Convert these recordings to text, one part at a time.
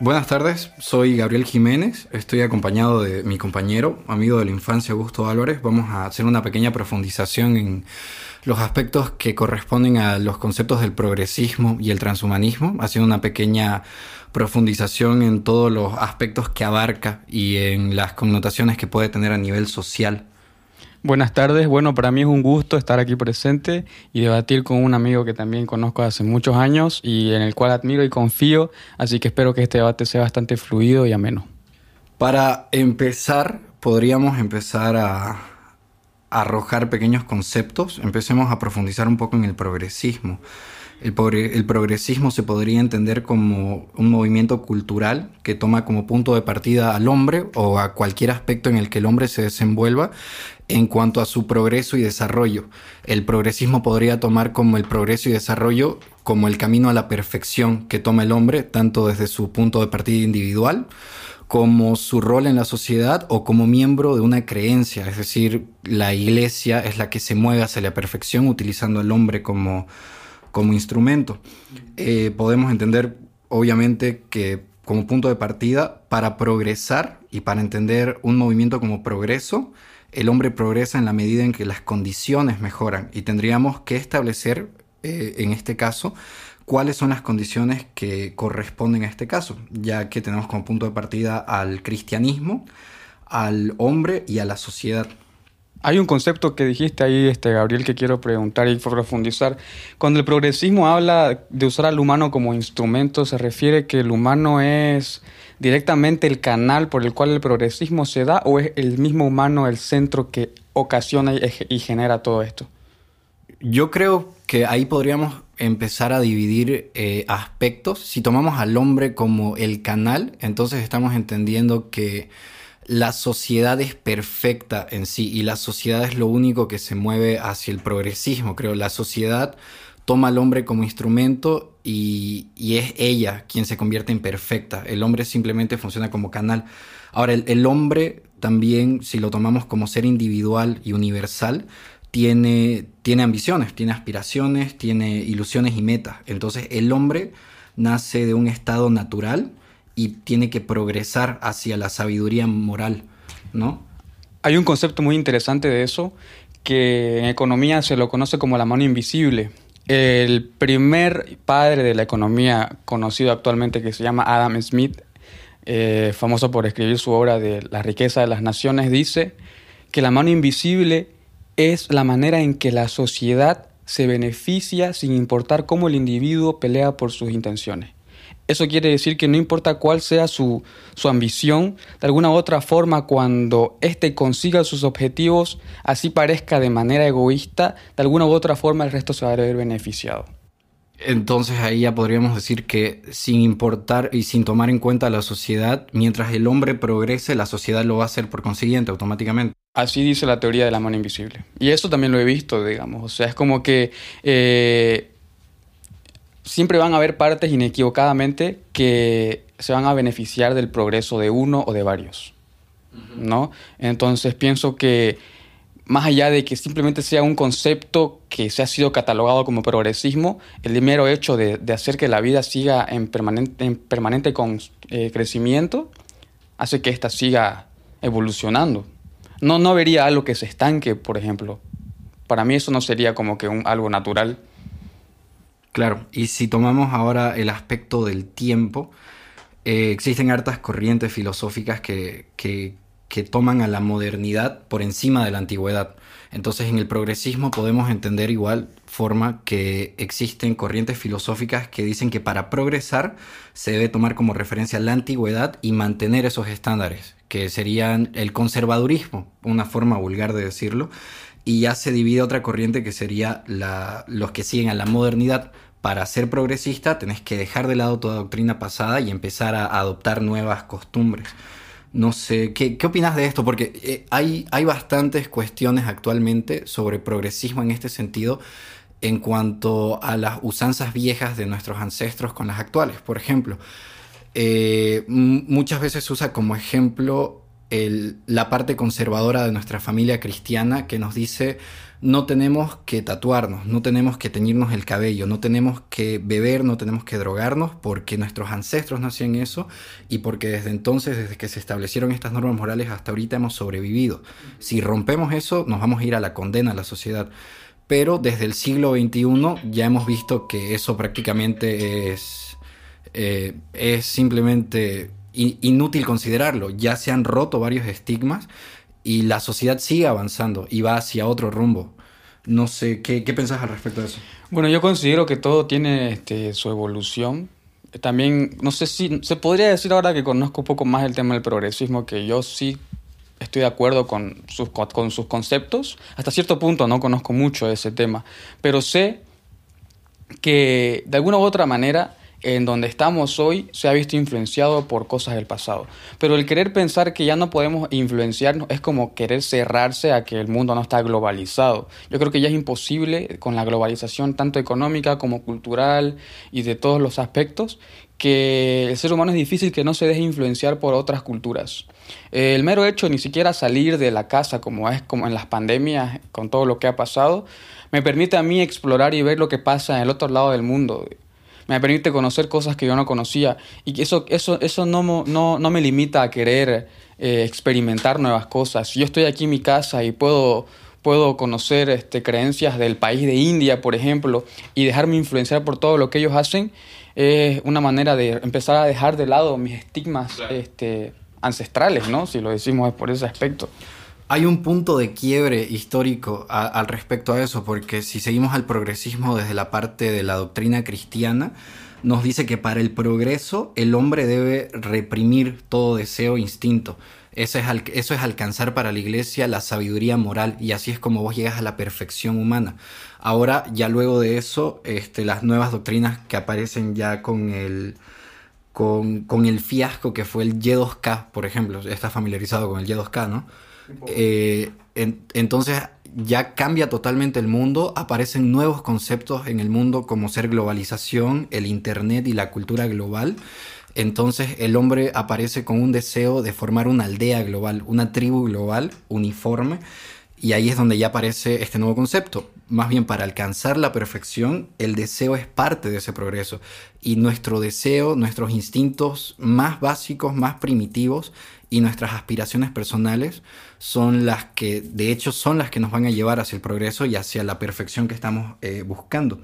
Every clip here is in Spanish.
Buenas tardes, soy Gabriel Jiménez, estoy acompañado de mi compañero, amigo de la infancia Augusto Álvarez. Vamos a hacer una pequeña profundización en los aspectos que corresponden a los conceptos del progresismo y el transhumanismo, haciendo una pequeña profundización en todos los aspectos que abarca y en las connotaciones que puede tener a nivel social. Buenas tardes, bueno, para mí es un gusto estar aquí presente y debatir con un amigo que también conozco hace muchos años y en el cual admiro y confío, así que espero que este debate sea bastante fluido y ameno. Para empezar, podríamos empezar a, arrojar pequeños conceptos, empecemos a profundizar un poco en el progresismo. El, progresismo se podría entender como un movimiento cultural que toma como punto de partida al hombre o a cualquier aspecto en el que el hombre se desenvuelva en cuanto a su progreso y desarrollo. El progresismo podría tomar como el progreso y desarrollo como el camino a la perfección que toma el hombre, tanto desde su punto de partida individual como su rol en la sociedad o como miembro de una creencia, es decir, la iglesia es la que se mueve hacia la perfección utilizando al hombre como, como instrumento. Eh, podemos entender, obviamente, que como punto de partida, para progresar y para entender un movimiento como progreso, el hombre progresa en la medida en que las condiciones mejoran y tendríamos que establecer, eh, en este caso, cuáles son las condiciones que corresponden a este caso, ya que tenemos como punto de partida al cristianismo, al hombre y a la sociedad. Hay un concepto que dijiste ahí, este, Gabriel, que quiero preguntar y profundizar. Cuando el progresismo habla de usar al humano como instrumento, ¿se refiere que el humano es directamente el canal por el cual el progresismo se da o es el mismo humano el centro que ocasiona y, genera todo esto? Yo creo que ahí podríamos empezar a dividir eh, aspectos. Si tomamos al hombre como el canal, entonces estamos entendiendo que la sociedad es perfecta en sí y la sociedad es lo único que se mueve hacia el progresismo, creo. La sociedad toma al hombre como instrumento y, es ella quien se convierte en perfecta. El hombre simplemente funciona como canal. Ahora, el, hombre también, si lo tomamos como ser individual y universal, tiene, tiene ambiciones, tiene aspiraciones, tiene ilusiones y metas. Entonces, el hombre nace de un estado natural y tiene que progresar hacia la sabiduría moral, ¿no? Hay un concepto muy interesante de eso que en economía se lo conoce como la mano invisible. El primer padre de la economía conocido actualmente que se llama Adam Smith, eh, famoso por escribir su obra de La riqueza de las naciones, dice que la mano invisible es la manera en que la sociedad se beneficia sin importar cómo el individuo pelea por sus intenciones. Eso quiere decir que no importa cuál sea su, ambición, de alguna u otra forma, cuando éste consiga sus objetivos, así parezca de manera egoísta, de alguna u otra forma el resto se va a ver beneficiado. Entonces ahí ya podríamos decir que sin importar y sin tomar en cuenta la sociedad, mientras el hombre progrese, la sociedad lo va a hacer por consiguiente automáticamente. Así dice la teoría de la mano invisible. Y eso también lo he visto, digamos. O sea, es como que eh, siempre van a haber partes inequivocadamente que se van a beneficiar del progreso de uno o de varios. ¿No? Entonces pienso que más allá de que simplemente sea un concepto que se ha sido catalogado como progresismo, el mero hecho de, hacer que la vida siga en permanente, en permanente con, eh, crecimiento hace que ésta siga evolucionando. No, no vería algo que se estanque, por ejemplo. Para mí eso no sería como que un, algo natural. Claro, y si tomamos ahora el aspecto del tiempo, eh, existen hartas corrientes filosóficas que, que, toman a la modernidad por encima de la antigüedad. Entonces en el progresismo podemos entender igual forma que existen corrientes filosóficas que dicen que para progresar se debe tomar como referencia la antigüedad y mantener esos estándares, que serían el conservadurismo, una forma vulgar de decirlo, y ya se divide otra corriente que sería la, los que siguen a la modernidad. Para ser progresista tenés que dejar de lado toda doctrina pasada y empezar a adoptar nuevas costumbres. No sé, ¿qué, opinas de esto? Porque eh, hay, hay bastantes cuestiones actualmente sobre progresismo en este sentido en cuanto a las usanzas viejas de nuestros ancestros con las actuales. Por ejemplo, eh, muchas veces se usa como ejemplo la parte conservadora de nuestra familia cristiana que nos dice no tenemos que tatuarnos, no tenemos que teñirnos el cabello, no tenemos que beber, no tenemos que drogarnos porque nuestros ancestros no hacían eso y porque desde entonces, desde que se establecieron estas normas morales hasta ahorita hemos sobrevivido. Si rompemos eso, nos vamos a ir a la condena a la sociedad. Pero desde el siglo XXI ya hemos visto que eso prácticamente es, eh, es simplemente inútil considerarlo. Ya se han roto varios estigmas y la sociedad sigue avanzando y va hacia otro rumbo. No sé, ¿qué, qué pensás al respecto de eso? Bueno, yo considero que todo tiene este, su evolución. También, no sé si se podría decir ahora que conozco un poco más el tema del progresismo, que yo sí estoy de acuerdo con sus, con sus conceptos. Hasta cierto punto no conozco mucho ese tema, pero sé que de alguna u otra manera en donde estamos hoy se ha visto influenciado por cosas del pasado. Pero el querer pensar que ya no podemos influenciarnos es como querer cerrarse a que el mundo no está globalizado. Yo creo que ya es imposible con la globalización tanto económica como cultural y de todos los aspectos que el ser humano es difícil que no se deje influenciar por otras culturas. El mero hecho ni siquiera salir de la casa como es como en las pandemias con todo lo que ha pasado me permite a mí explorar y ver lo que pasa en el otro lado del mundo me permite conocer cosas que yo no conocía y eso, eso, eso no, no, no me limita a querer eh, experimentar nuevas cosas. Yo estoy aquí en mi casa y puedo, puedo conocer este, creencias del país de India, por ejemplo, y dejarme influenciar por todo lo que ellos hacen, es una manera de empezar a dejar de lado mis estigmas este, ancestrales, ¿no? Si lo decimos por ese aspecto hay un punto de quiebre histórico al respecto a eso, porque si seguimos al progresismo desde la parte de la doctrina cristiana, nos dice que para el progreso el hombre debe reprimir todo deseo e instinto. Eso es, eso es alcanzar para la iglesia la sabiduría moral y así es como vos llegas a la perfección humana. Ahora, ya luego de eso, este, las nuevas doctrinas que aparecen ya con el, con, con el fiasco que fue el Y2K, por ejemplo, está familiarizado con el Y2K, ¿no? Eh, entonces ya cambia totalmente el mundo, aparecen nuevos conceptos en el mundo como ser globalización, el Internet y la cultura global. Entonces el hombre aparece con un deseo de formar una aldea global, una tribu global uniforme. Y ahí es donde ya aparece este nuevo concepto. Más bien para alcanzar la perfección, el deseo es parte de ese progreso. Y nuestro deseo, nuestros instintos más básicos, más primitivos, y nuestras aspiraciones personales son las que, de hecho, son las que nos van a llevar hacia el progreso y hacia la perfección que estamos eh, buscando.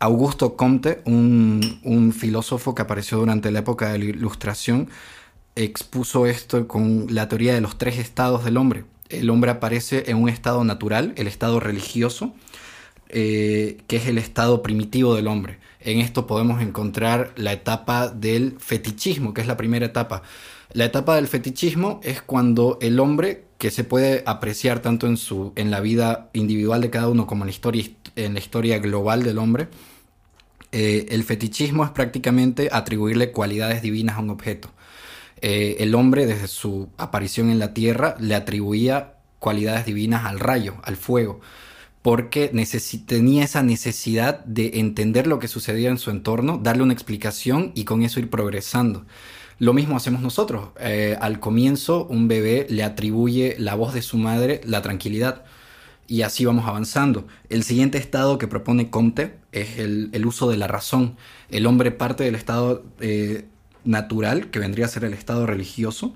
Augusto Comte, un, filósofo que apareció durante la época de la Ilustración, expuso esto con la teoría de los tres estados del hombre. El hombre aparece en un estado natural, el estado religioso, eh, que es el estado primitivo del hombre. En esto podemos encontrar la etapa del fetichismo, que es la primera etapa. La etapa del fetichismo es cuando el hombre, que se puede apreciar tanto en, su, en la vida individual de cada uno como en la historia, en la historia global del hombre, eh, el fetichismo es prácticamente atribuirle cualidades divinas a un objeto. Eh, el hombre, desde su aparición en la tierra, le atribuía cualidades divinas al rayo, al fuego, porque tenía esa necesidad de entender lo que sucedía en su entorno, darle una explicación y con eso ir progresando. Lo mismo hacemos nosotros. Eh, al comienzo un bebé le atribuye la voz de su madre la tranquilidad y así vamos avanzando. El siguiente estado que propone Comte es el, uso de la razón. El hombre parte del estado eh, natural, que vendría a ser el estado religioso,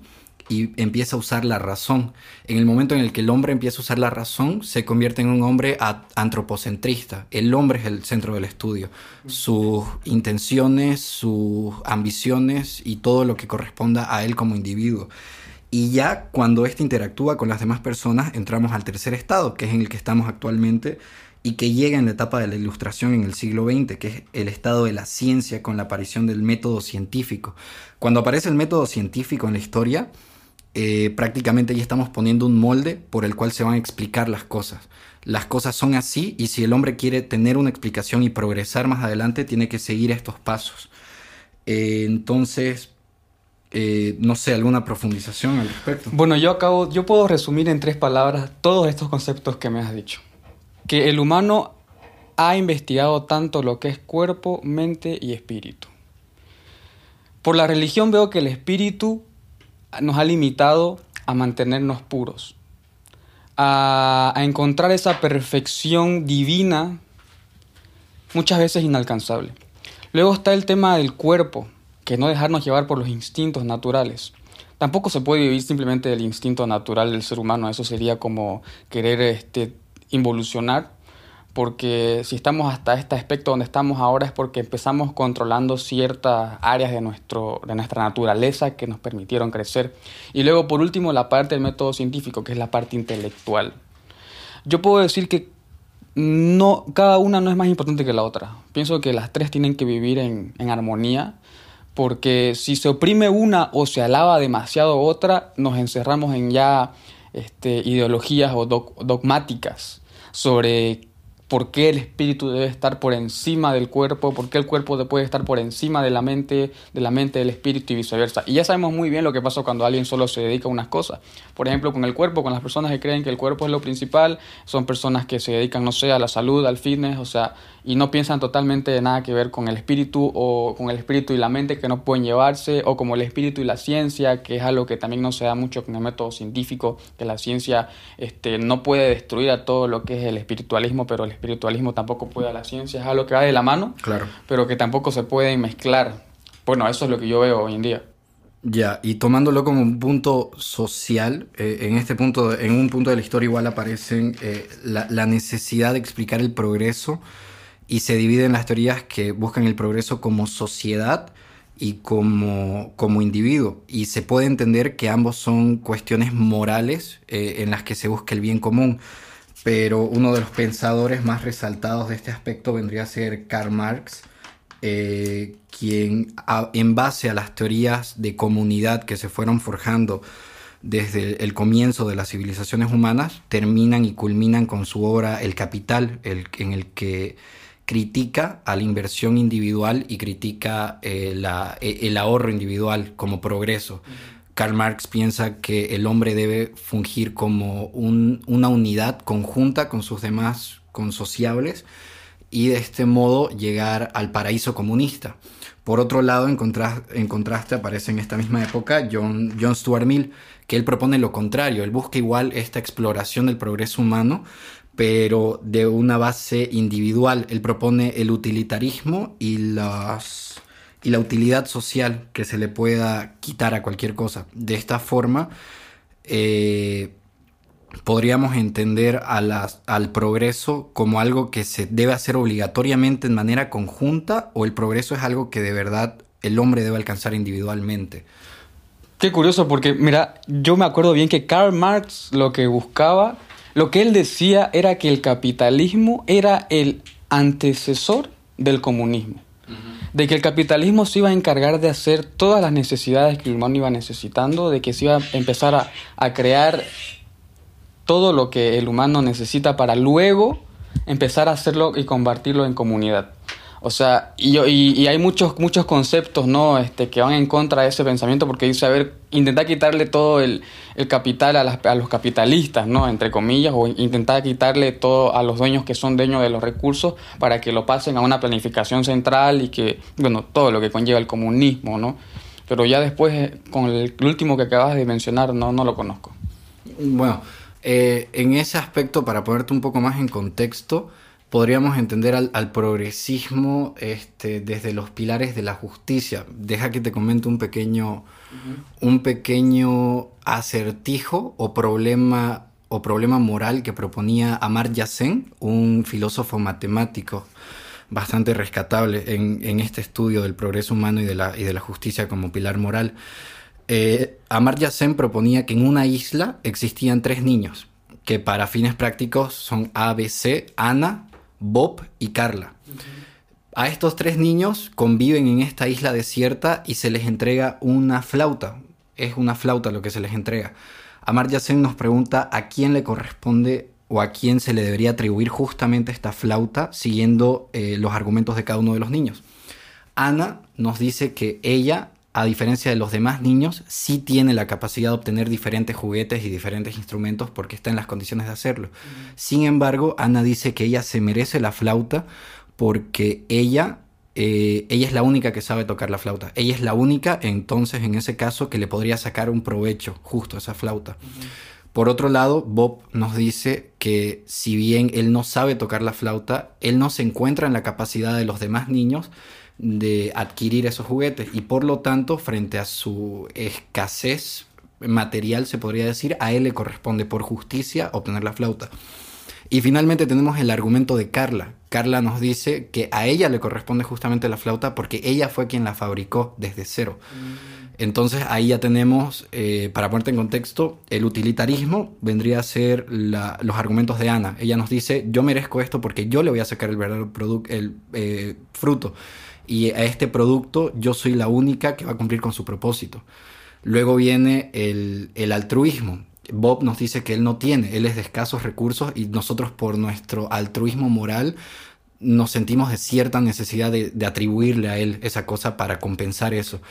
y empieza a usar la razón. En el momento en el que el hombre empieza a usar la razón, se convierte en un hombre antropocentrista. El hombre es el centro del estudio. Sus intenciones, sus ambiciones y todo lo que corresponda a él como individuo. Y ya cuando éste interactúa con las demás personas, entramos al tercer estado, que es en el que estamos actualmente y que llega en la etapa de la ilustración en el siglo XX, que es el estado de la ciencia con la aparición del método científico. Cuando aparece el método científico en la historia, eh, prácticamente ya estamos poniendo un molde por el cual se van a explicar las cosas. Las cosas son así y si el hombre quiere tener una explicación y progresar más adelante, tiene que seguir estos pasos. Eh, entonces, eh, no sé, alguna profundización al respecto. Bueno, yo acabo, yo puedo resumir en tres palabras todos estos conceptos que me has dicho. Que el humano ha investigado tanto lo que es cuerpo, mente y espíritu. Por la religión veo que el espíritu nos ha limitado a mantenernos puros, a, encontrar esa perfección divina muchas veces inalcanzable. Luego está el tema del cuerpo, que no dejarnos llevar por los instintos naturales. Tampoco se puede vivir simplemente del instinto natural del ser humano, eso sería como querer este, involucionar, porque si estamos hasta este aspecto donde estamos ahora es porque empezamos controlando ciertas áreas de, nuestro, de nuestra naturaleza que nos permitieron crecer. Y luego, por último, la parte del método científico, que es la parte intelectual. Yo puedo decir que no, cada una no es más importante que la otra. Pienso que las tres tienen que vivir en, en armonía, porque si se oprime una o se alaba demasiado otra, nos encerramos en ya este, ideologías o dogmáticas sobre por qué el espíritu debe estar por encima del cuerpo, por qué el cuerpo puede estar por encima de la mente, de la mente del espíritu y viceversa. Y ya sabemos muy bien lo que pasa cuando alguien solo se dedica a unas cosas. Por ejemplo, con el cuerpo, con las personas que creen que el cuerpo es lo principal, son personas que se dedican, no sé, a la salud, al fitness, o sea, y no piensan totalmente de nada que ver con el espíritu o con el espíritu y la mente que no pueden llevarse, o como el espíritu y la ciencia, que es algo que también no se da mucho con el método científico, que la ciencia este, no puede destruir a todo lo que es el espiritualismo, pero el espiritualismo tampoco puede a la ciencia, es algo que va de la mano, claro. pero que tampoco se puede mezclar. Bueno, eso es lo que yo veo hoy en día. Ya, y tomándolo como un punto social, eh, en este punto, en un punto de la historia igual aparecen eh, la, la, necesidad de explicar el progreso y se dividen las teorías que buscan el progreso como sociedad y como, como individuo. Y se puede entender que ambos son cuestiones morales eh, en las que se busca el bien común pero uno de los pensadores más resaltados de este aspecto vendría a ser Karl Marx, eh, quien en base a las teorías de comunidad que se fueron forjando desde el comienzo de las civilizaciones humanas, terminan y culminan con su obra El Capital, en el que critica a la inversión individual y critica eh, e, el ahorro individual como progreso. Karl Marx piensa que el hombre debe fungir como una unidad conjunta con sus demás consociables y de este modo llegar al paraíso comunista. Por otro lado, en, contraste aparece en esta misma época John, John Stuart Mill, que él propone lo contrario, él busca igual esta exploración del progreso humano, pero de una base individual. Él propone el utilitarismo y las y la utilidad social que se le pueda quitar a cualquier cosa. De esta forma, eh, podríamos entender a las, al progreso como algo que se debe hacer obligatoriamente en manera conjunta o el progreso es algo que de verdad el hombre debe alcanzar individualmente. Qué curioso, porque mira, yo me acuerdo bien que Karl Marx lo que buscaba, lo que él decía era que el capitalismo era el antecesor del comunismo de que el capitalismo se iba a encargar de hacer todas las necesidades que el humano iba necesitando, de que se iba a empezar a, a crear todo lo que el humano necesita para luego empezar a hacerlo y convertirlo en comunidad. O sea, y, y, hay muchos, muchos conceptos, ¿no? Este, que van en contra de ese pensamiento porque dice, a ver, intentar quitarle todo el, el capital a, las, a, los capitalistas, ¿no? Entre comillas, o intentar quitarle todo a los dueños que son dueños de los recursos para que lo pasen a una planificación central y que, bueno, todo lo que conlleva el comunismo, ¿no? Pero ya después, eh, con el, último que acabas de mencionar, no, no lo conozco. Bueno, eh, en ese aspecto, para ponerte un poco más en contexto, podríamos entender al, progresismo este, desde los pilares de la justicia. Deja que te comente un pequeño, un pequeño acertijo o problema, o problema moral que proponía Amartya Sen, un filósofo matemático bastante rescatable en, este estudio del progreso humano y de la, y de la justicia como pilar moral. Eh, Amartya Sen proponía que en una isla existían tres niños, que para fines prácticos son ABC, Ana, Bob y Carla. A estos tres niños conviven en esta isla desierta y se les entrega una flauta. Es una flauta lo que se les entrega. Amar Sen nos pregunta a quién le corresponde o a quién se le debería atribuir justamente esta flauta siguiendo eh, los argumentos de cada uno de los niños. Ana nos dice que ella a diferencia de los demás niños, sí tiene la capacidad de obtener diferentes juguetes y diferentes instrumentos porque está en las condiciones de hacerlo. Sin embargo, Ana dice que ella se merece la flauta porque ella eh, ella es la única que sabe tocar la flauta. Ella es la única, entonces, en ese caso, que le podría sacar un provecho justo a esa flauta. Por otro lado, Bob nos dice que si bien él no sabe tocar la flauta, él no se encuentra en la capacidad de los demás niños de adquirir esos juguetes y por lo tanto, frente a su escasez material, se podría decir, a él le corresponde por justicia obtener la flauta. Y finalmente tenemos el argumento de Carla. Carla nos dice que a ella le corresponde justamente la flauta porque ella fue quien la fabricó desde cero. Mm. Entonces ahí ya tenemos, eh, para ponerte en contexto, el utilitarismo vendría a ser los argumentos de Ana. Ella nos dice, yo merezco esto porque yo le voy a sacar el verdadero el eh, fruto. Y a este producto yo soy la única que va a cumplir con su propósito. Luego viene el, altruismo. Bob nos dice que él no tiene, él es de escasos recursos y nosotros por nuestro altruismo moral nos sentimos de cierta necesidad de, de atribuirle a él esa cosa para compensar eso.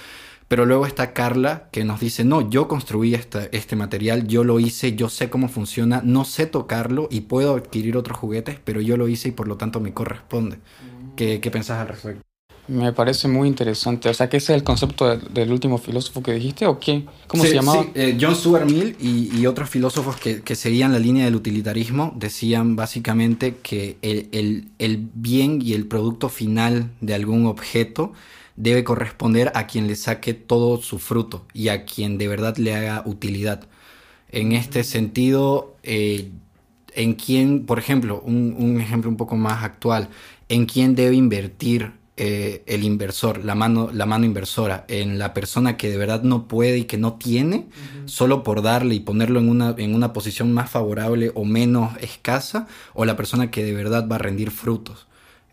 Pero luego está Carla que nos dice, no, yo construí este material, yo lo hice, yo sé cómo funciona, no sé tocarlo y puedo adquirir otros juguetes, pero yo lo hice y por lo tanto me corresponde. ¿Qué, qué pensás al respecto? Me parece muy interesante. O sea, que ese es el concepto del, último filósofo que dijiste o qué? ¿Cómo se llamaba? Sí, eh, John Stuart Mill y, otros filósofos que, que, seguían la línea del utilitarismo decían básicamente que el, el, el bien y el producto final de algún objeto debe corresponder a quien le saque todo su fruto y a quien de verdad le haga utilidad. En este sentido, eh, en quién, por ejemplo, un, ejemplo un poco más actual, en quién debe invertir eh, el inversor, la mano, la mano inversora, en la persona que de verdad no puede y que no tiene, solo por darle y ponerlo en una, en una posición más favorable o menos escasa, o la persona que de verdad va a rendir frutos.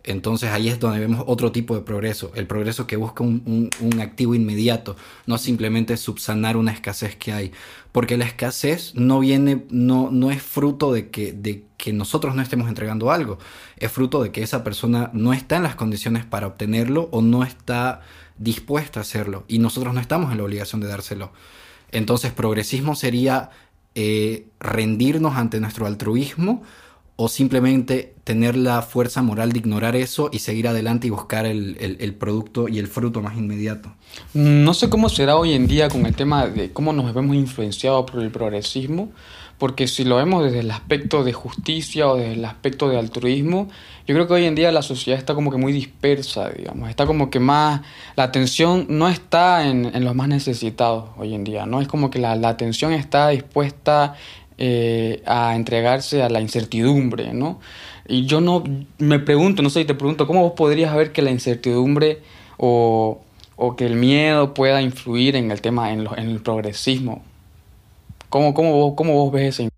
Entonces ahí es donde vemos otro tipo de progreso, el progreso que busca un, activo inmediato, no simplemente subsanar una escasez que hay, porque la escasez no viene, no, no es fruto de que, de que nosotros no estemos entregando algo, es fruto de que esa persona no está en las condiciones para obtenerlo o no está dispuesta a hacerlo. Y nosotros no estamos en la obligación de dárselo. Entonces progresismo sería eh, rendirnos ante nuestro altruismo, o simplemente tener la fuerza moral de ignorar eso y seguir adelante y buscar el, producto y el fruto más inmediato. No sé cómo será hoy en día con el tema de cómo nos vemos influenciados por el progresismo, porque si lo vemos desde el aspecto de justicia o desde el aspecto de altruismo, yo creo que hoy en día la sociedad está como que muy dispersa, digamos, está como que más, la atención no está en, los más necesitados hoy en día, ¿no? Es como que la, la atención está dispuesta eh, a entregarse a la incertidumbre, ¿no? Y yo no me pregunto, no sé, te pregunto, ¿cómo vos podrías ver que la incertidumbre o, que el miedo pueda influir en el tema, en, el progresismo? ¿Cómo, cómo, vos, ¿Cómo vos ves ese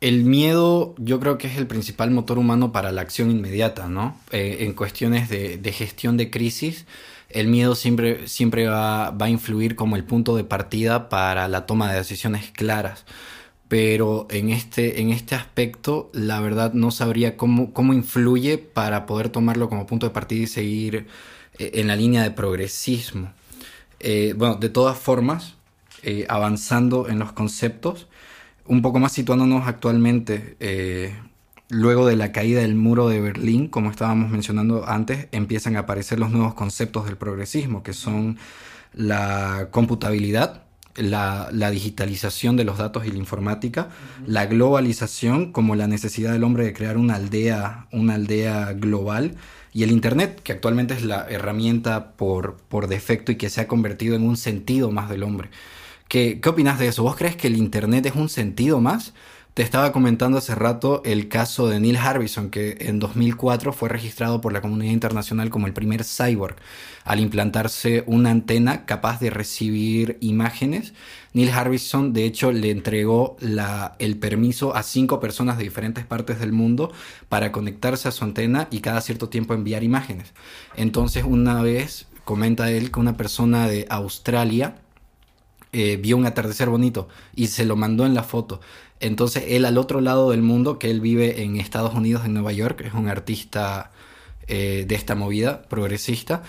el miedo yo creo que es el principal motor humano para la acción inmediata, ¿no? Eh, en cuestiones de, de, gestión de crisis, el miedo siempre, siempre va, a influir como el punto de partida para la toma de decisiones claras. Pero en este, en este aspecto, la verdad no sabría cómo, cómo influye para poder tomarlo como punto de partida y seguir eh, en la línea de progresismo. Eh, bueno, de todas formas, eh, avanzando en los conceptos, un poco más situándonos actualmente, Luego de la caída del muro de Berlín, como estábamos mencionando antes, empiezan a aparecer los nuevos conceptos del progresismo, que son la computabilidad, la, digitalización de los datos y la informática, la globalización como la necesidad del hombre de crear una aldea, una aldea global, y el Internet, que actualmente es la herramienta por, por defecto y que se ha convertido en un sentido más del hombre. ¿Qué, ¿Qué opinas de eso? ¿Vos crees que el Internet es un sentido más? Te estaba comentando hace rato el caso de Neil Harbison, que en 2004 fue registrado por la comunidad internacional como el primer cyborg, al implantarse una antena capaz de recibir imágenes. Neil Harbison, de hecho, le entregó el permiso a cinco personas de diferentes partes del mundo para conectarse a su antena y cada cierto tiempo enviar imágenes. Entonces, una vez, comenta él que una persona de Australia eh, vio un atardecer bonito y se lo mandó en la foto. Entonces él al otro lado del mundo, que él vive en Estados Unidos, en Nueva York, es un artista eh, de esta movida progresista,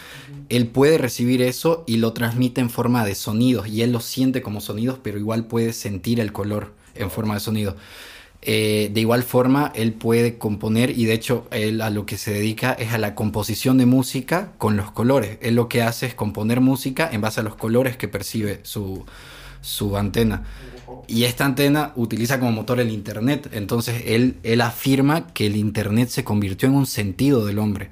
él puede recibir eso y lo transmite en forma de sonidos y él lo siente como sonidos, pero igual puede sentir el color en forma de sonido. Eh, de igual forma, él puede componer y de hecho él a lo que se dedica es a la composición de música con los colores. Él lo que hace es componer música en base a los colores que percibe su, su antena. Y esta antena utiliza como motor el Internet. Entonces él, él afirma que el Internet se convirtió en un sentido del hombre.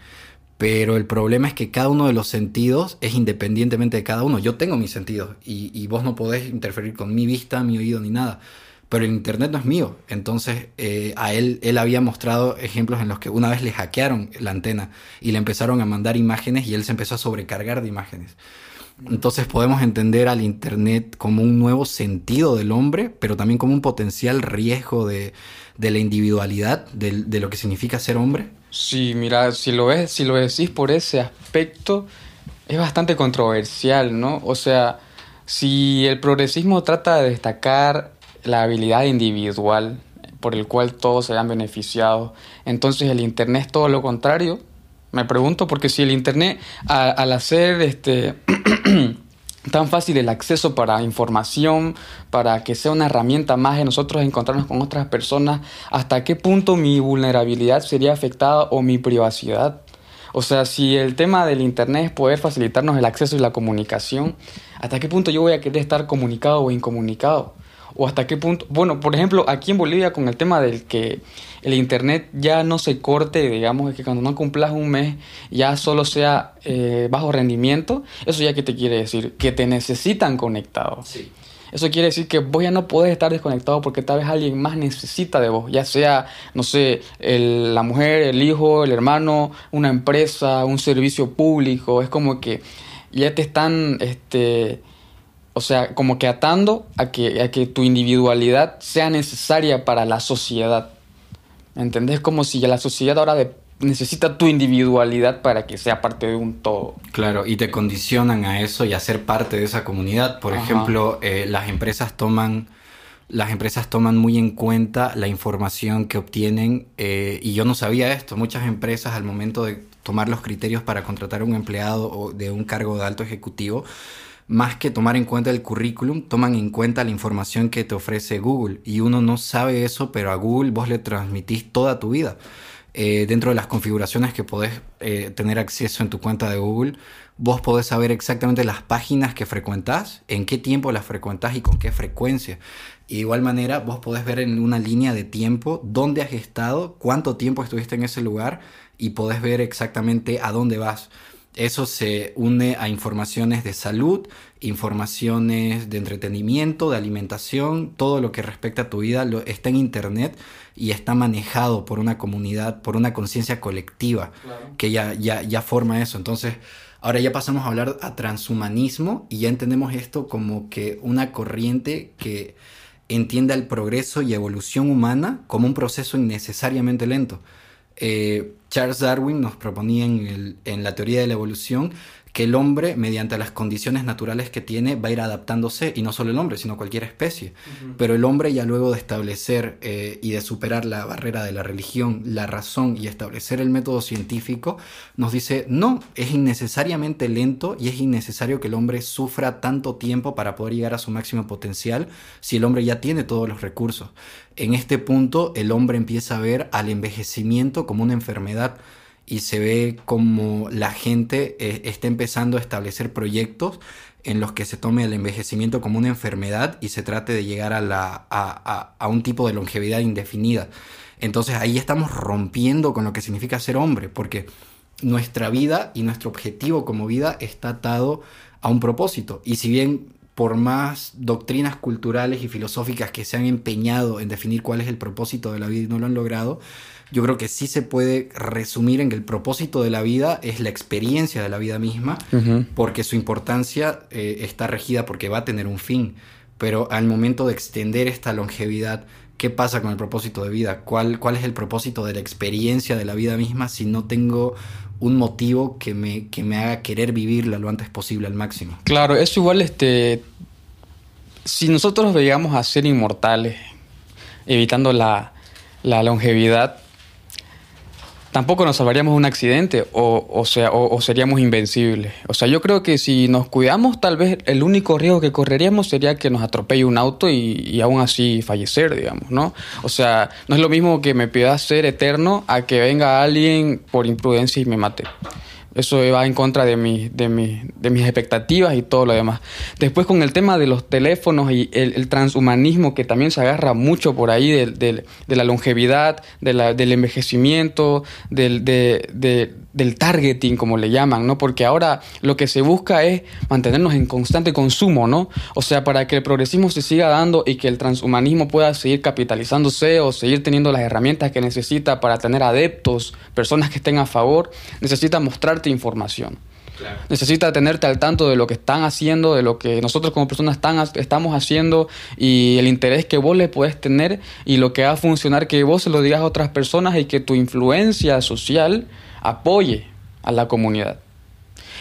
Pero el problema es que cada uno de los sentidos es independientemente de cada uno. Yo tengo mis sentidos y, y vos no podés interferir con mi vista, mi oído ni nada pero el internet no es mío. Entonces, eh, a él, él había mostrado ejemplos en los que una vez le hackearon la antena y le empezaron a mandar imágenes y él se empezó a sobrecargar de imágenes. Entonces podemos entender al Internet como un nuevo sentido del hombre, pero también como un potencial riesgo de, de la individualidad, de, de, lo que significa ser hombre. Sí, mira, si lo, ves, si lo decís por ese aspecto, es bastante controversial, ¿no? O sea, si el progresismo trata de destacar la habilidad individual por el cual todos se han beneficiado. Entonces el Internet es todo lo contrario. Me pregunto porque si el Internet al hacer este tan fácil el acceso para información, para que sea una herramienta más de nosotros encontrarnos con otras personas, hasta qué punto mi vulnerabilidad sería afectada o mi privacidad. O sea, si el tema del Internet es poder facilitarnos el acceso y la comunicación, ¿hasta qué punto yo voy a querer estar comunicado o incomunicado? O hasta qué punto, bueno, por ejemplo, aquí en Bolivia con el tema del que el internet ya no se corte, digamos, que cuando no cumplas un mes ya solo sea eh, bajo rendimiento, eso ya que te quiere decir, que te necesitan conectado. Sí. Eso quiere decir que vos ya no podés estar desconectado porque tal vez alguien más necesita de vos, ya sea, no sé, la mujer, el hijo, el hermano, una empresa, un servicio público. Es como que ya te están, este, o sea, como que atando a que, a que tu individualidad sea necesaria para la sociedad. ¿Entendés? Como si la sociedad ahora necesita tu individualidad para que sea parte de un todo. Claro, y te condicionan a eso y a ser parte de esa comunidad. Por ejemplo, eh, las empresas toman las empresas toman muy en cuenta la información que obtienen eh, y yo no sabía esto. Muchas empresas al momento de tomar los criterios para contratar a un empleado o de un cargo de alto ejecutivo más que tomar en cuenta el currículum, toman en cuenta la información que te ofrece Google. Y uno no sabe eso, pero a Google vos le transmitís toda tu vida. Eh, dentro de las configuraciones que podés eh, tener acceso en tu cuenta de Google, vos podés saber exactamente las páginas que frecuentás, en qué tiempo las frecuentás y con qué frecuencia. De igual manera, vos podés ver en una línea de tiempo dónde has estado, cuánto tiempo estuviste en ese lugar y podés ver exactamente a dónde vas. Eso se une a informaciones de salud, informaciones de entretenimiento, de alimentación, todo lo que respecta a tu vida lo, está en Internet y está manejado por una comunidad, por una conciencia colectiva que ya, ya, ya forma eso. Entonces, ahora ya pasamos a hablar a transhumanismo y ya entendemos esto como que una corriente que entienda el progreso y evolución humana como un proceso innecesariamente lento. Eh, Charles Darwin nos proponía en, en la teoría de la evolución que el hombre, mediante las condiciones naturales que tiene, va a ir adaptándose, y no solo el hombre, sino cualquier especie. Pero el hombre ya luego de establecer eh, y de superar la barrera de la religión, la razón y establecer el método científico, nos dice, no, es innecesariamente lento y es innecesario que el hombre sufra tanto tiempo para poder llegar a su máximo potencial si el hombre ya tiene todos los recursos. En este punto, el hombre empieza a ver al envejecimiento como una enfermedad y se ve como la gente eh, está empezando a establecer proyectos en los que se tome el envejecimiento como una enfermedad y se trate de llegar a, la, a, a, un tipo de longevidad indefinida. Entonces ahí estamos rompiendo con lo que significa ser hombre, porque nuestra vida y nuestro objetivo como vida está atado a un propósito. Y si bien por más doctrinas culturales y filosóficas que se han empeñado en definir cuál es el propósito de la vida y no lo han logrado, yo creo que sí se puede resumir en que el propósito de la vida es la experiencia de la vida misma, porque su importancia eh, está regida porque va a tener un fin. Pero al momento de extender esta longevidad, ¿qué pasa con el propósito de vida? ¿Cuál, ¿Cuál es el propósito de la experiencia de la vida misma si no tengo un motivo que me, que me haga querer vivirla lo antes posible al máximo? Claro, es igual este... Si nosotros veíamos a ser inmortales, evitando la, la longevidad, tampoco nos salvaríamos de un accidente o, sea, o, seríamos invencibles. O sea, yo creo que si nos cuidamos, tal vez el único riesgo que correríamos sería que nos atropelle un auto y, y aún así fallecer, digamos, ¿no? O sea, no es lo mismo que me pida ser eterno a que venga alguien por imprudencia y me mate. Eso va en contra de, mi, de, mi, de mis expectativas y todo lo demás. Después con el tema de los teléfonos y el, transhumanismo que también se agarra mucho por ahí de, la longevidad, del envejecimiento, del, de, del targeting, como le llaman, ¿no? Porque ahora lo que se busca es mantenernos en constante consumo, ¿no? O sea, para que el progresismo se siga dando y que el transhumanismo pueda seguir capitalizándose o seguir teniendo las herramientas que necesita para tener adeptos, personas que estén a favor, necesita mostrarte información. Necesita tenerte al tanto de lo que están haciendo, de lo que nosotros como personas están, estamos haciendo y el interés que vos le puedes tener y lo que va a funcionar que vos se lo digas a otras personas y que tu influencia social apoye a la comunidad.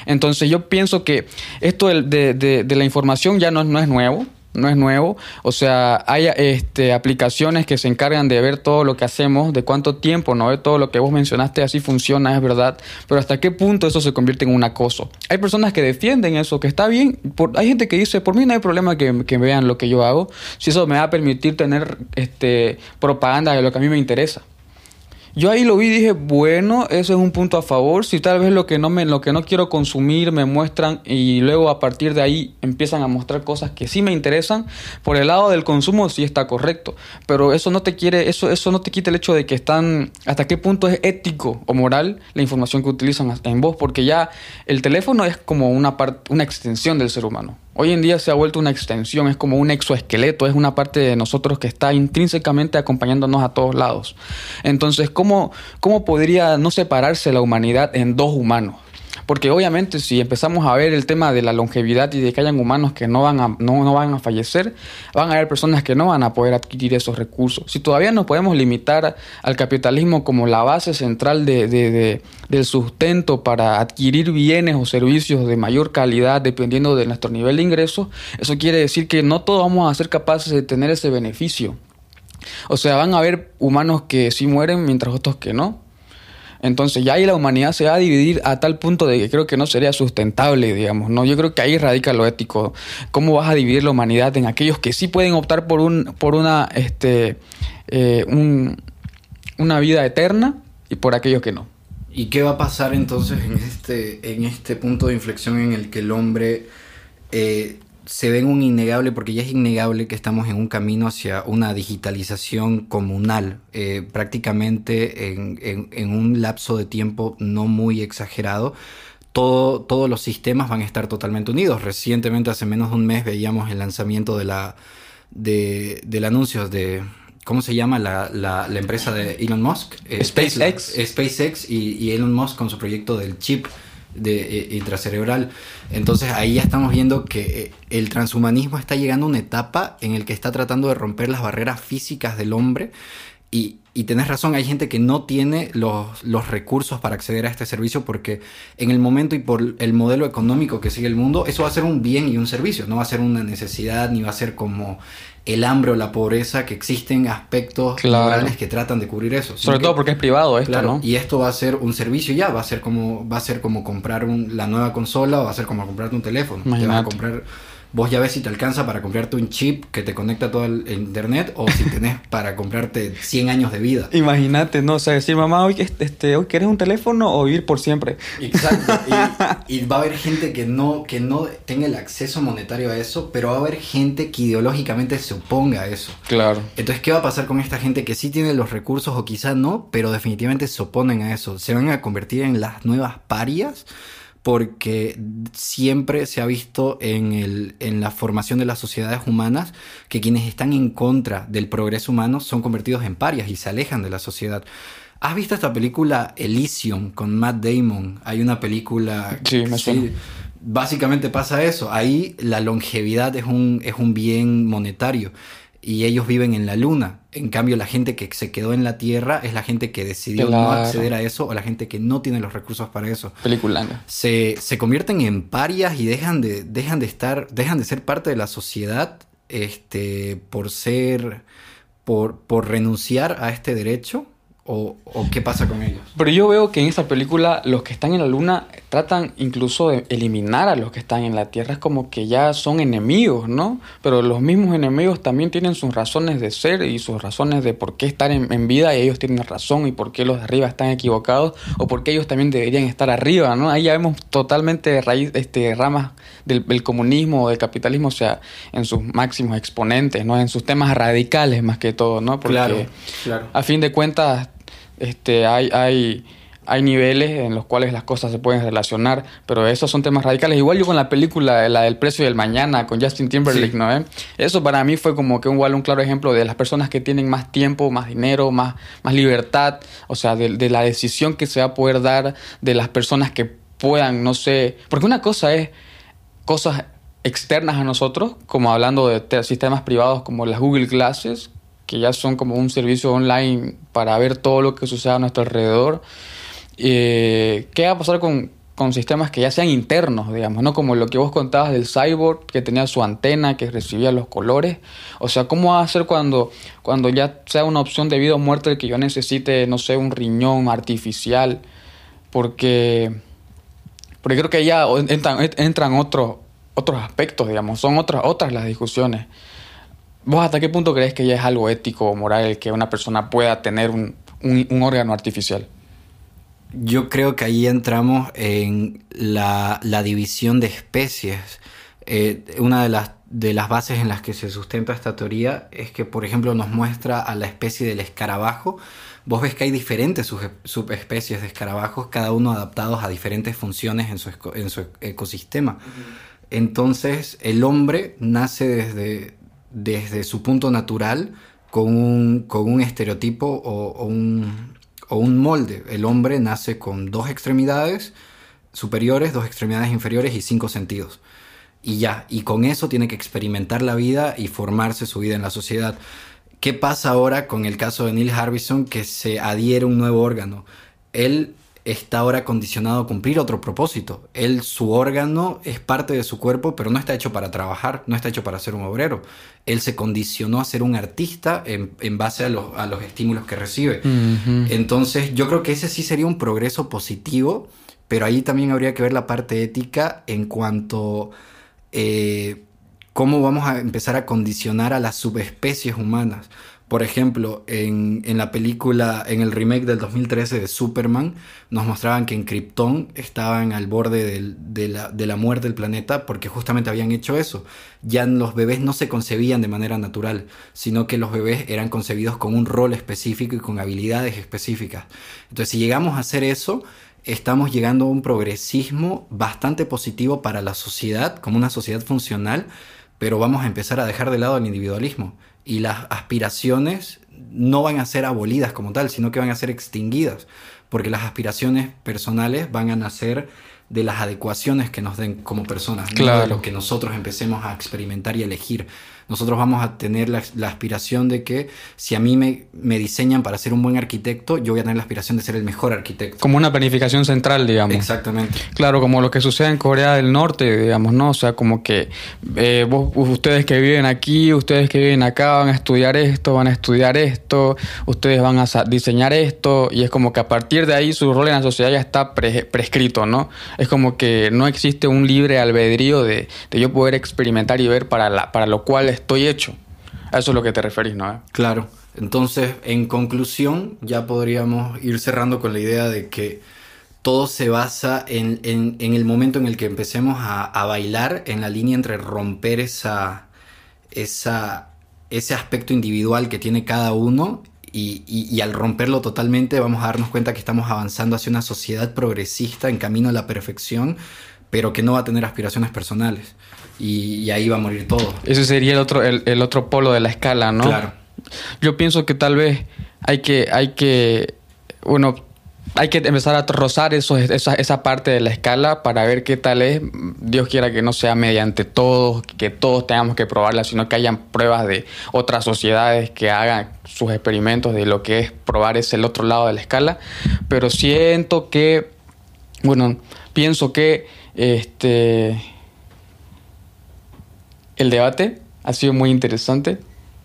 Entonces yo pienso que esto de, de, la información ya no, no, es nuevo, no es nuevo. O sea, hay este, aplicaciones que se encargan de ver todo lo que hacemos, de cuánto tiempo, ¿no? De todo lo que vos mencionaste, así funciona, es verdad. Pero hasta qué punto eso se convierte en un acoso. Hay personas que defienden eso, que está bien. hay gente que dice, por mí no hay problema que, que vean lo que yo hago, si eso me va a permitir tener este, propaganda de lo que a mí me interesa. Yo ahí lo vi y dije, bueno, eso es un punto a favor. Si tal vez lo que no me, lo que no quiero consumir me muestran y luego a partir de ahí empiezan a mostrar cosas que sí me interesan, por el lado del consumo sí está correcto. Pero eso no te quiere, eso, eso no te quita el hecho de que están, hasta qué punto es ético o moral la información que utilizan en vos, porque ya el teléfono es como una parte, una extensión del ser humano. Hoy en día se ha vuelto una extensión, es como un exoesqueleto, es una parte de nosotros que está intrínsecamente acompañándonos a todos lados. Entonces, ¿cómo, cómo podría no separarse la humanidad en dos humanos? Porque obviamente si empezamos a ver el tema de la longevidad y de que hayan humanos que no van a, no, van a fallecer, van a haber personas que no van a poder adquirir esos recursos. Si todavía nos podemos limitar al capitalismo como la base central de, del sustento para adquirir bienes o servicios de mayor calidad dependiendo de nuestro nivel de ingreso, eso quiere decir que no todos vamos a ser capaces de tener ese beneficio. O sea, van a haber humanos que sí mueren mientras otros que no. Entonces ya ahí la humanidad se va a dividir a tal punto de que creo que no sería sustentable, digamos, ¿no? Yo creo que ahí radica lo ético. ¿Cómo vas a dividir la humanidad en aquellos que sí pueden optar por un, por una, este, eh, una vida eterna y por aquellos que no? ¿Y qué va a pasar entonces en este, en este punto de inflexión en el que el hombre eh, se ven un innegable, porque ya es innegable que estamos en un camino hacia una digitalización comunal, eh, prácticamente en, un lapso de tiempo no muy exagerado. Todo, todos los sistemas van a estar totalmente unidos. Recientemente, hace menos de un mes, veíamos el lanzamiento de la, de, del anuncio de, ¿cómo se llama la, la, empresa de Elon Musk? Eh, SpaceX. SpaceX y, y, Elon Musk con su proyecto del chip de, eh, intracerebral. Entonces ahí ya estamos viendo que eh, el transhumanismo está llegando a una etapa en el que está tratando de romper las barreras físicas del hombre y, y tenés razón, hay gente que no tiene los, los, recursos para acceder a este servicio porque en el momento y por el modelo económico que sigue el mundo, eso va a ser un bien y un servicio, no va a ser una necesidad ni va a ser como el hambre o la pobreza, que existen aspectos morales que tratan de cubrir eso. Sobre todo porque es privado esto, ¿no? Y esto va a ser un servicio ya, va a ser como, va a ser como comprar un, la nueva consola o va a ser como comprarte un teléfono. Te va a comprar vos ya ves si te alcanza para comprarte un chip que te conecta a todo el internet o si tenés para comprarte 100 años de vida. Imagínate, ¿no? O sea, decir, mamá, hoy, este, hoy quieres un teléfono o vivir por siempre. Exacto. Y, va a haber gente que no, que no tenga el acceso monetario a eso, pero va a haber gente que ideológicamente se oponga a eso. Claro. Entonces, ¿qué va a pasar con esta gente que sí tiene los recursos o quizá no, pero definitivamente se oponen a eso? ¿Se van a convertir en las nuevas parias? Porque siempre se ha visto en, el, en, la formación de las sociedades humanas que quienes están en contra del progreso humano son convertidos en parias y se alejan de la sociedad. ¿Has visto esta película Elysium con Matt Damon? Hay una película... Sí, me suena. básicamente pasa eso. Ahí la longevidad es un, es un bien monetario y ellos viven en la luna. En cambio, la gente que se quedó en la Tierra es la gente que decidió no acceder a eso o la gente que no tiene los recursos para eso. Película. Se, se convierten en parias y dejan de, dejan de estar, dejan de ser parte de la sociedad este, por ser, por, por renunciar a este derecho o, qué pasa con ellos? Pero yo veo que en esta película los que están en la luna tratan incluso de eliminar a los que están en la Tierra. Es como que ya son enemigos, ¿no? Pero los mismos enemigos también tienen sus razones de ser y sus razones de por qué estar en, vida y ellos tienen razón y por qué los de arriba están equivocados o por qué ellos también deberían estar arriba, ¿no? Ahí ya vemos totalmente raíz, este, ramas del, del comunismo o del capitalismo, o sea, en sus máximos exponentes, ¿no? En sus temas radicales más que todo, ¿no? Porque claro, claro. a fin de cuentas este, hay, hay, hay niveles en los cuales las cosas se pueden relacionar, pero esos son temas radicales. Igual yo con la película, la del precio del mañana, con Justin Timberlake, ¿no? ¿Eh? Eso para mí fue como que igual un claro ejemplo de las personas que tienen más tiempo, más dinero, más, más libertad, o sea, de, de la decisión que se va a poder dar de las personas que puedan, no sé, porque una cosa es cosas externas a nosotros, como hablando de sistemas privados como las Google Classes, que ya son como un servicio online para ver todo lo que sucede a nuestro alrededor. Eh, ¿Qué va a pasar con, con, sistemas que ya sean internos, digamos, ¿no? Como lo que vos contabas del cyborg, que tenía su antena, que recibía los colores. O sea, ¿cómo va a ser cuando, cuando ya sea una opción de vida o muerte el que yo necesite, no sé, un riñón artificial? Porque, porque creo que ya entran, entran otros, otros aspectos, digamos, son otras, otras las discusiones. ¿Vos hasta qué punto crees que ya es algo ético o moral que una persona pueda tener un, órgano artificial? Yo creo que ahí entramos en la, división de especies. Eh, una de las, de las bases en las que se sustenta esta teoría es que, por ejemplo, nos muestra a la especie del escarabajo. Vos ves que hay diferentes subespecies de escarabajos, cada uno adaptados a diferentes funciones en su, en su ecosistema. Entonces, el hombre nace desde, desde su punto natural con un, con un estereotipo o, un, o, un, molde. El hombre nace con dos extremidades superiores, dos extremidades inferiores y cinco sentidos. Y ya, y con eso tiene que experimentar la vida y formarse su vida en la sociedad. ¿Qué pasa ahora con el caso de Neil Harbison que se adhiere un nuevo órgano? Él está ahora condicionado a cumplir otro propósito. Él, su órgano es parte de su cuerpo, pero no está hecho para trabajar, no está hecho para ser un obrero. Él se condicionó a ser un artista en, base a los, estímulos que recibe. Entonces, yo creo que ese sí sería un progreso positivo, pero ahí también habría que ver la parte ética en cuanto... Eh, cómo vamos a empezar a condicionar a las subespecies humanas. Por ejemplo, en, la película, en el remake del 2013 de Superman, nos mostraban que en Krypton estaban al borde de, la, muerte del planeta porque justamente habían hecho eso. Ya los bebés no se concebían de manera natural, sino que los bebés eran concebidos con un rol específico y con habilidades específicas. Entonces, si llegamos a hacer eso, estamos llegando a un progresismo bastante positivo para la sociedad, como una sociedad funcional, pero vamos a empezar a dejar de lado el individualismo y las aspiraciones no van a ser abolidas como tal, sino que van a ser extinguidas, porque las aspiraciones personales van a nacer de las adecuaciones que nos den como personas, claro. de lo que nosotros empecemos a experimentar y elegir nosotros vamos a tener la, aspiración de que si a mí me, me, diseñan para ser un buen arquitecto, yo voy a tener la aspiración de ser el mejor arquitecto. Como una planificación central, digamos. Exactamente. Claro, como lo que sucede en Corea del Norte, digamos, ¿no? O sea, como que eh, ustedes que viven aquí, ustedes que viven acá van a estudiar esto, van a estudiar esto, ustedes van a diseñar esto, y es como que a partir de ahí su rol en la sociedad ya está prescrito, ¿no? Es como que no existe un libre albedrío de, de yo poder experimentar y ver para, la, para lo cual estoy hecho. A eso es lo que te referís, ¿no? Claro. Entonces, en conclusión, ya podríamos ir cerrando con la idea de que todo se basa en, el momento en el que empecemos a, bailar en la línea entre romper esa, esa, ese aspecto individual que tiene cada uno y, y, al romperlo totalmente vamos a darnos cuenta que estamos avanzando hacia una sociedad progresista en camino a la perfección, pero que no va a tener aspiraciones personales y, ahí va a morir todo. Ese sería el otro, el, otro polo de la escala, ¿no? Claro. Yo pienso que tal vez hay que, hay que, bueno, hay que empezar a rozar eso, esa, esa, parte de la escala para ver qué tal es. Dios quiera que no sea mediante todos, que todos tengamos que probarla, sino que hayan pruebas de otras sociedades que hagan sus experimentos de lo que es probar ese el otro lado de la escala. Pero siento que, bueno, pienso que este el debate ha sido muy interesante.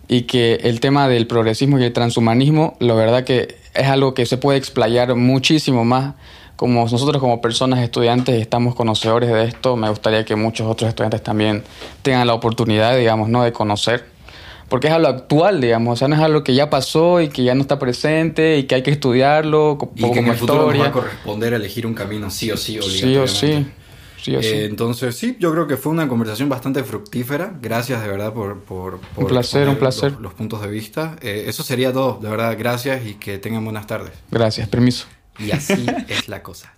y que el tema del progresismo y el transhumanismo, la verdad que es algo que se puede explayar muchísimo más. Como nosotros como personas estudiantes estamos conocedores de esto, me gustaría que muchos otros estudiantes también tengan la oportunidad, digamos, ¿no? de conocer. Porque es algo actual, digamos, o sea, no es algo que ya pasó y que ya no está presente y que hay que estudiarlo y que como en el futuro nos va a corresponder a elegir un camino sí o sí, Sí o sí. Eh, entonces, sí, yo creo que fue una conversación bastante fructífera. Gracias de verdad por... por, un placer, un placer. Los, puntos de vista. Eh, eso sería todo, de verdad, gracias y que tengan buenas tardes. Gracias, permiso. Y así es la cosa.